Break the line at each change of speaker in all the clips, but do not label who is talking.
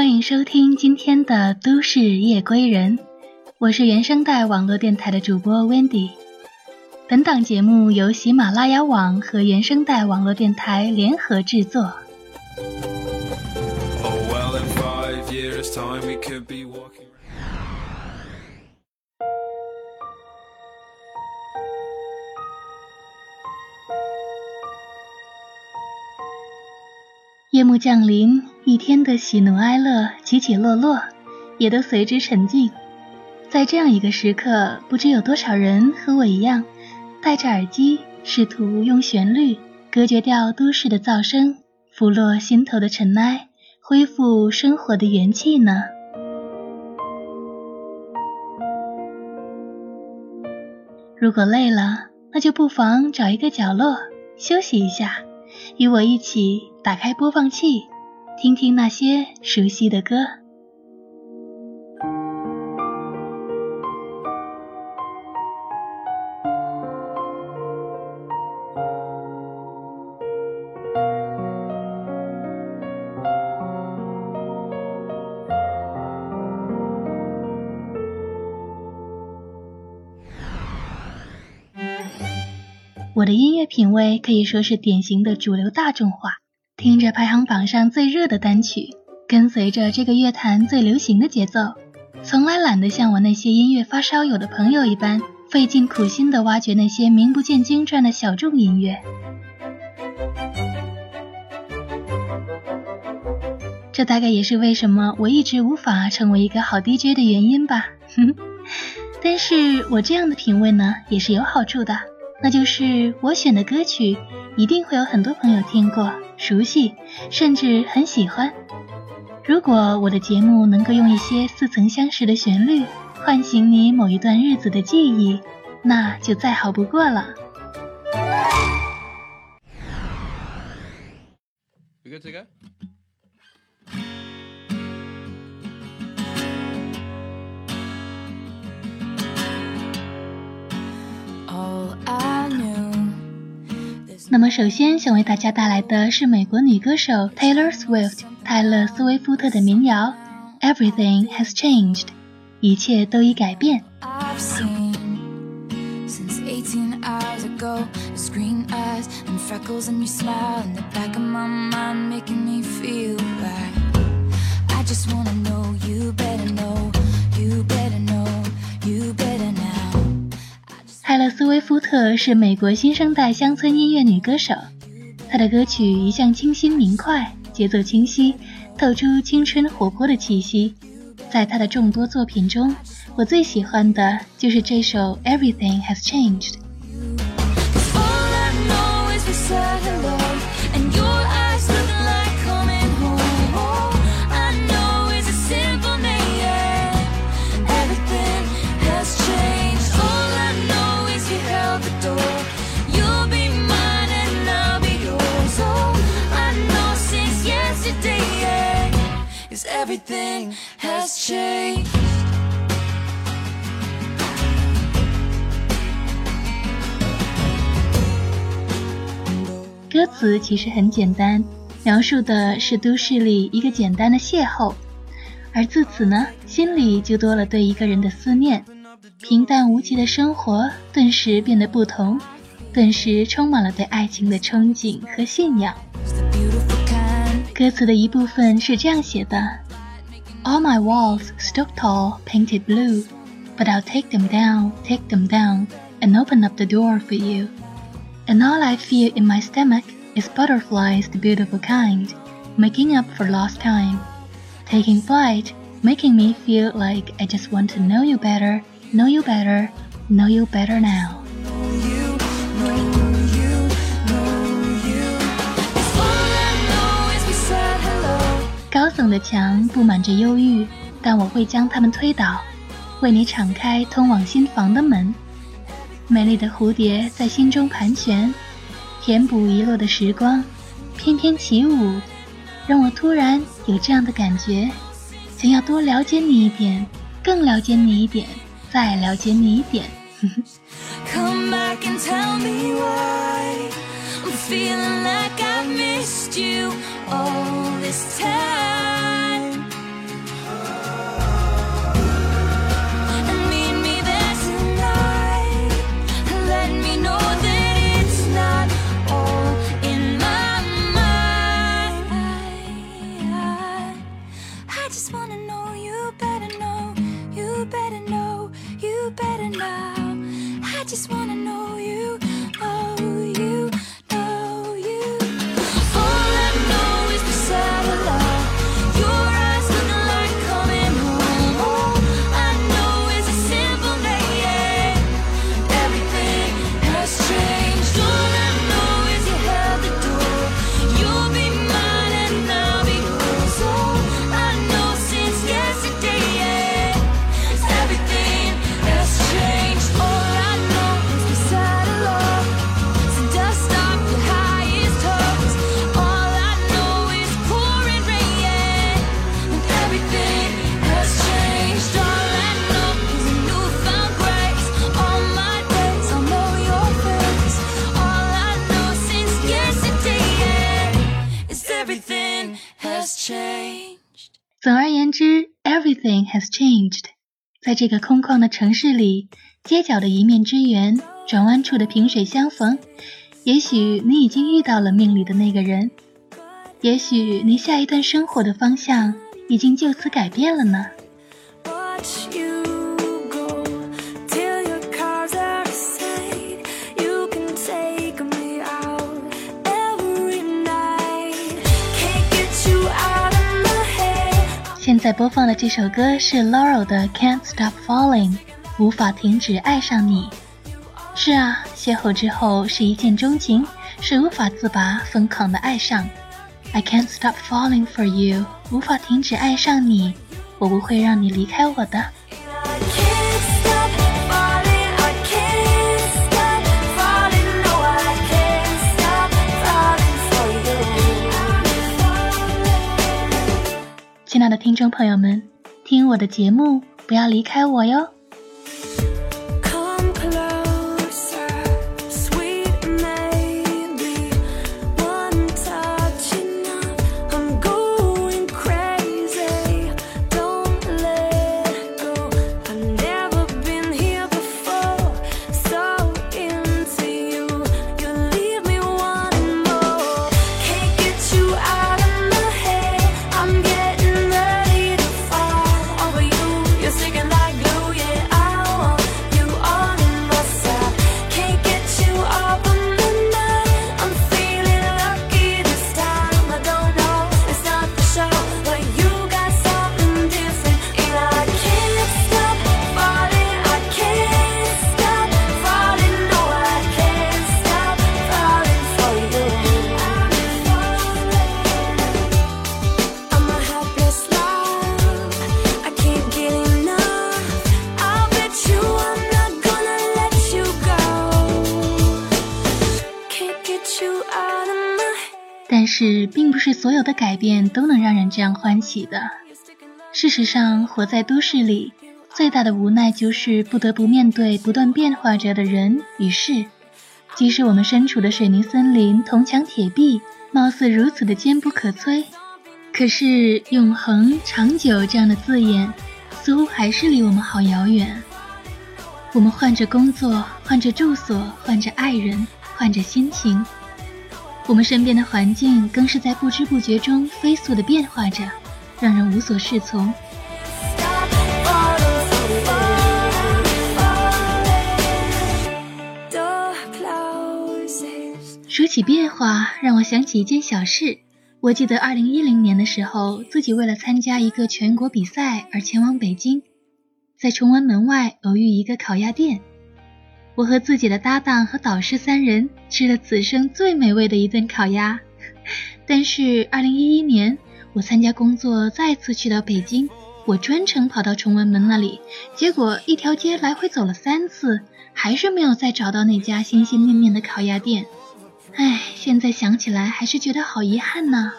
欢迎收听今天的《都市夜归人》，我是原声带网络电台的主播 Wendy。本档节目由喜马拉雅网和原声带网络电台联合制作。夜幕降临，一天的喜怒哀乐、起起落落，也都随之沉静。在这样一个时刻，不知有多少人和我一样，戴着耳机，试图用旋律隔绝掉都市的噪声，拂落心头的尘埃，恢复生活的元气呢？如果累了，那就不妨找一个角落休息一下。与我一起打开播放器，听听那些熟悉的歌。音乐品味可以说是典型的主流大众化，听着排行榜上最热的单曲，跟随着这个乐坛最流行的节奏，从来懒得像我那些音乐发烧友的朋友一般，费尽苦心地挖掘那些名不见经传的小众音乐。这大概也是为什么我一直无法成为一个好 DJ 的原因吧。但是我这样的品味呢，也是有好处的。那就是我选的歌曲，一定会有很多朋友听过、熟悉，甚至很喜欢。如果我的节目能够用一些似曾相识的旋律，唤醒你某一段日子的记忆，那就再好不过了。那么，首先想为大家带来的是美国女歌手 Taylor Swift 泰勒·斯威夫特的民谣《Everything Has Changed》，一切都已改变。泰勒·斯威夫特是美国新生代乡村音乐女歌手，她的歌曲一向清新明快，节奏清晰，透出青春活泼的气息。在她的众多作品中，我最喜欢的就是这首《Everything Has Changed》。词其实很简单，描述的是都市里一个简单的邂逅，而自此呢，心里就多了对一个人的思念，平淡无奇的生活顿时变得不同。
顿时充满了对爱情的憧憬和信仰。歌词的一部分是这样写的：All my walls stood tall, painted blue, but I'll take them down, take them down, and open up the door for you. And all I feel in my stomach is butterflies, the beautiful kind, making up for lost time, taking flight, making me feel like I just want to know you better, know you better, know you better now. 高耸的墙布满着忧郁，但我会将它们推倒，为你敞开通往心房的门。美丽的蝴蝶在心中盘旋， 填补遗落的时光，翩翩起舞，让我突然有这样的感觉，想要多了解你一点，更了解你一点，再了解你一点。Come back and tell me why I'm feeling like I've missed you all this time. 在这个空旷的城市里，街角的一面之缘，转弯处的萍水相逢，也许你已经遇到了命里的那个人，也许你下一段生活的方向已经就此改变了呢。在播放的这首歌是 Laurel 的《Can't Stop Falling》，无法停止爱上你。是啊，邂逅之后是一见钟情，是无法自拔、疯狂的爱上。I can't stop falling for you，无法停止爱上你，我不会让你离开我的。的听众朋友们，听我的节目，不要离开我哟。改变都能让人这样欢喜的。事实上，活在都市里，最大的无奈就是不得不面对不断变化着的人与事。即使我们身处的水泥森林、铜墙铁壁，貌似如此的坚不可摧，可是永恒、长久这样的字眼，似乎还是离我们好遥远。我们换着工作，换着住所，换着爱人，
换着心情。我们身边的环境更是在不知不觉中飞速的变化着，让人无所适从。说起变化，让我想起一件小事。我记得二零一零年的时候，自己为了参加一个全国比赛而前往北京，在崇文门外偶遇一个烤鸭店。我和自己的搭档和导师三人吃了此生最美味的一顿烤鸭。但是二零一一年，我参加工作再次去到北京，我专程跑到崇文门那里，结果一条街来回走了三次，还是没有再找到那家心心念念的烤鸭店。唉，现在想起来还是觉得好遗憾呢。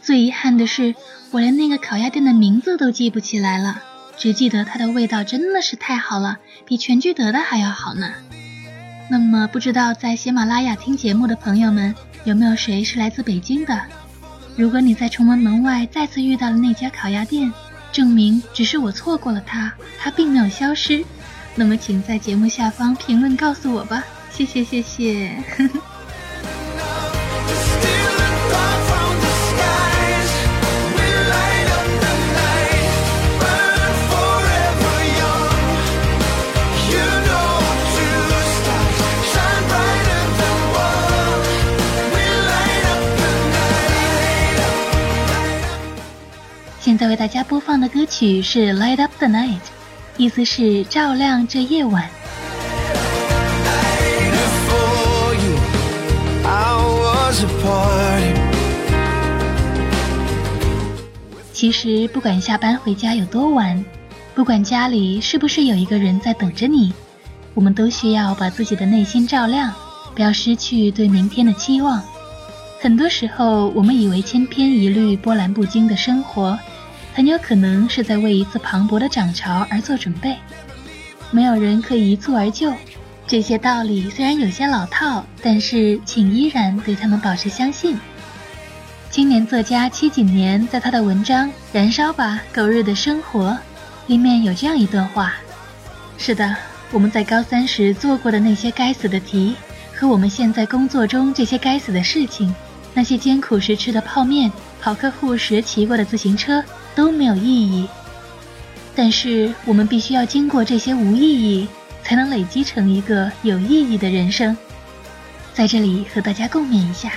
最遗憾的是，我连那个烤鸭店的名字都记不起来了。只记得它的味道真的是太好了，比全聚德的还要好呢。那么，不知道在喜马拉雅听节目的朋友们，有没有谁是来自北京的？如果你在崇文门外再次遇到了那家烤鸭店，证明只是我错过了它，它并没有消失。那么，请在节目下方评论告诉我吧，谢谢谢谢。在为大家播放的歌曲是《Light Up the Night》，意思是照亮这夜晚。其实不管下班回家有多晚，不管家里是不是有一个人在等着你，我们都需要把自己的内心照亮，不要失去对明天的期望。很多时候，我们以为千篇一律、波澜不惊的生活。很有可能是在为一次磅礴的涨潮而做准备。没有人可以一蹴而就，这些道理虽然有些老套，但是请依然对他们保持相信。青年作家七几年在他的文章《燃烧吧，狗日的生活》里面有这样一段话：是的，我们在高三时做过的那些该死的题，和我们现在工作中这些该死的事情，那些艰苦时吃的泡面，跑客户时骑过的自行车。都没有意义，但是我们必须要经过这些无意义，才能累积成一个有意义的人生。在这里和大家共勉一下。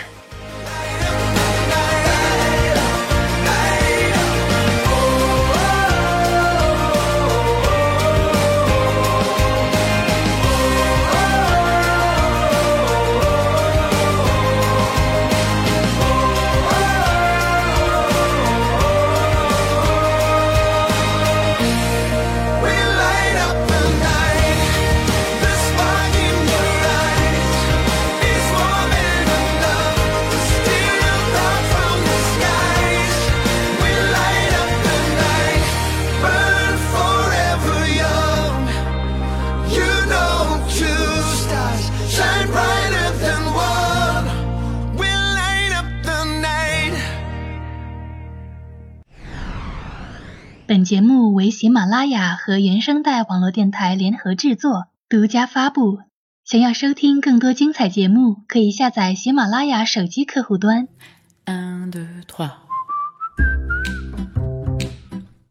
喜马拉雅和原声带网络电台联合制作，独家发布。想要收听更多精彩节目，可以下载喜马拉雅手机客户端。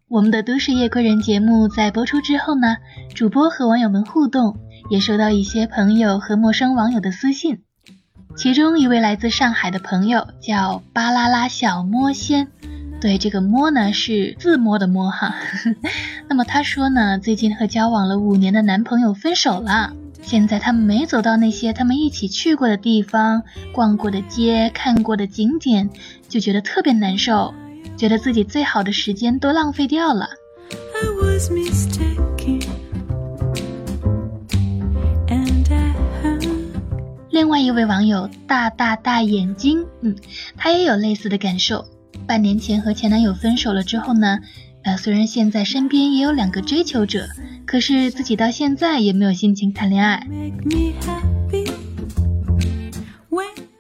我们的都市夜归人节目在播出之后呢，主播和网友们互动，也收到一些朋友和陌生网友的私信。其中一位来自上海的朋友叫巴啦啦小魔仙。对这个摸呢是自摸的摸哈，那么他说呢，最近和交往了五年的男朋友分手了，现在他们没走到那些他们一起去过的地方、逛过的街、看过的景点，就觉得特别难受，觉得自己最好的时间都浪费掉了。另外一位网友大大大眼睛，嗯，他也有类似的感受。半年前和前男友分手了之后呢，呃，虽然现在身边也有两个追求者，可是自己到现在也没有心情谈恋爱。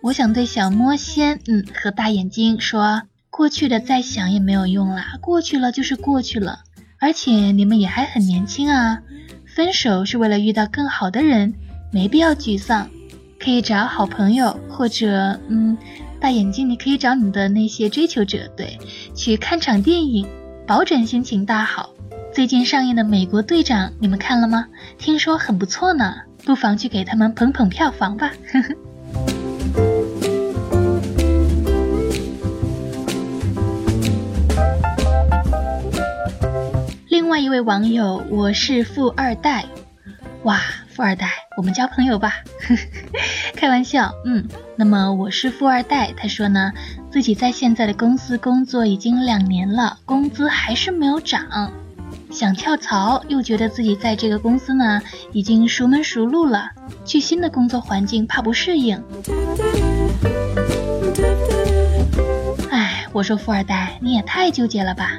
我想对小魔仙，嗯，和大眼睛说，过去的再想也没有用啦，过去了就是过去了，而且你们也还很年轻啊，分手是为了遇到更好的人，没必要沮丧。可以找好朋友，或者嗯，大眼睛，你可以找你的那些追求者，对，去看场电影，保准心情大好。最近上映的《美国队长》，你们看了吗？听说很不错呢，不妨去给他们捧捧票房吧。呵呵。另外一位网友，我是富二代，哇，富二代，我们交朋友吧，开玩笑，嗯。那么我是富二代，他说呢，自己在现在的公司工作已经两年了，工资还是没有涨。想跳槽，又觉得自己在这个公司呢已经熟门熟路了，去新的工作环境怕不适应。哎，我说富二代，你也太纠结了吧？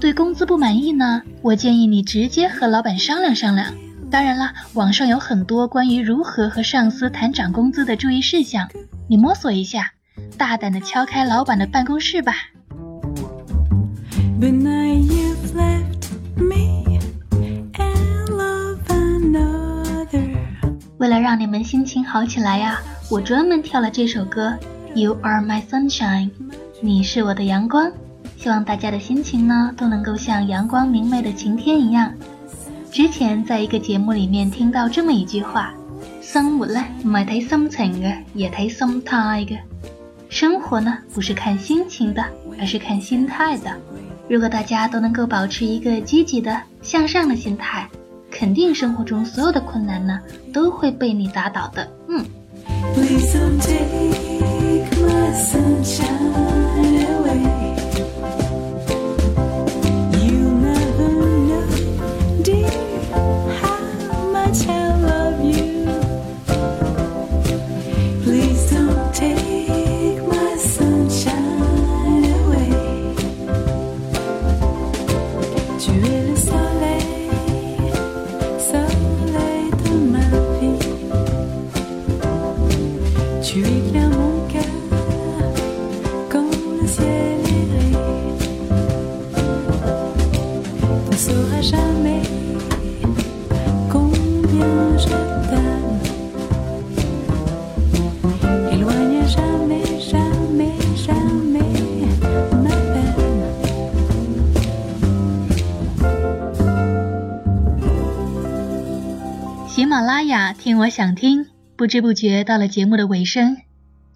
对工资不满意呢？我建议你直接和老板商量商量。当然了，网上有很多关于如何和上司谈涨工资的注意事项，你摸索一下，大胆的敲开老板的办公室吧。为了让你们心情好起来呀，我专门挑了这首歌《You Are My Sunshine》，你是我的阳光。希望大家的心情呢都能够像阳光明媚的晴天一样。之前在一个节目里面听到这么一句话：生活呢唔係睇心情嘅，也睇心態嘅。生活呢不是看心情的，而是看心态的。如果大家都能够保持一个积极的向上的心态。肯定生活中所有的困难呢，都会被你打倒的。嗯。喜马拉雅听我想听，不知不觉到了节目的尾声，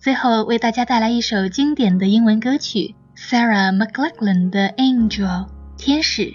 最后为大家带来一首经典的英文歌曲 Sarah McLachlan 的《Angel》天使。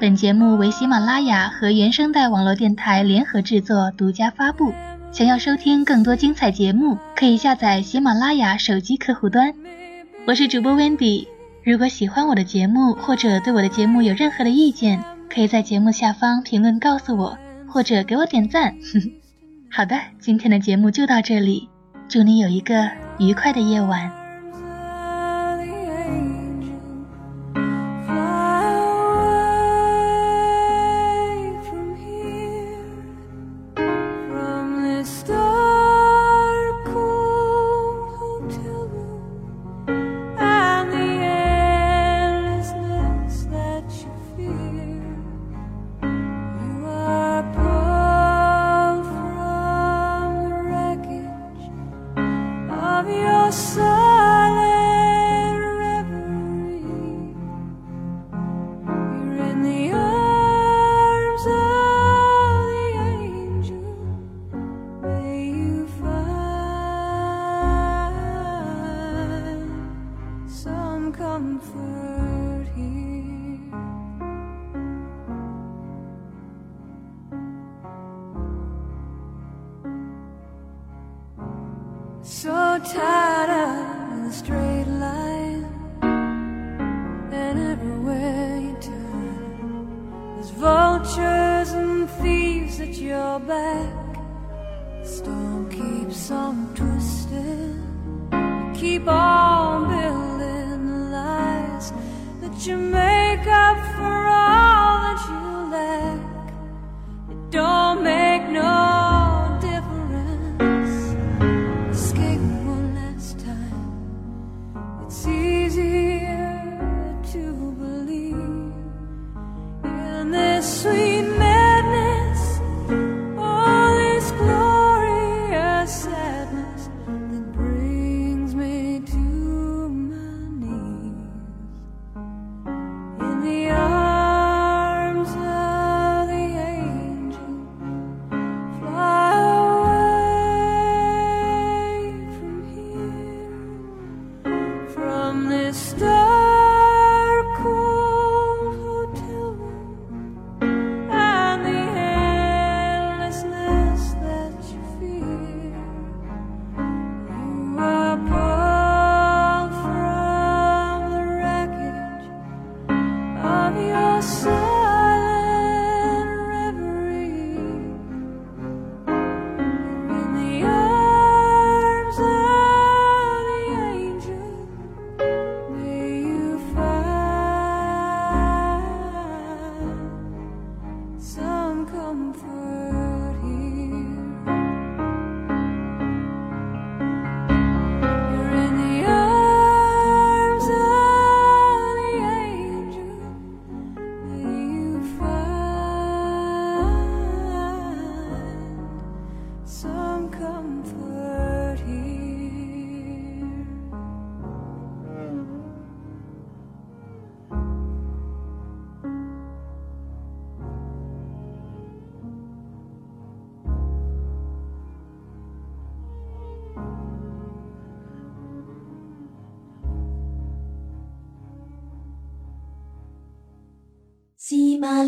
本节目为喜马拉雅和原声带网络电台联合制作，独家发布。想要收听更多精彩节目，可以下载喜马拉雅手机客户端。我是主播 Wendy。如果喜欢我的节目，或者对我的节目有任何的意见，可以在节目下方评论告诉我，或者给我点赞。好的，今天的节目就到这里，祝你有一个愉快的夜晚。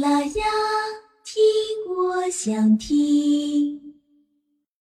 啦呀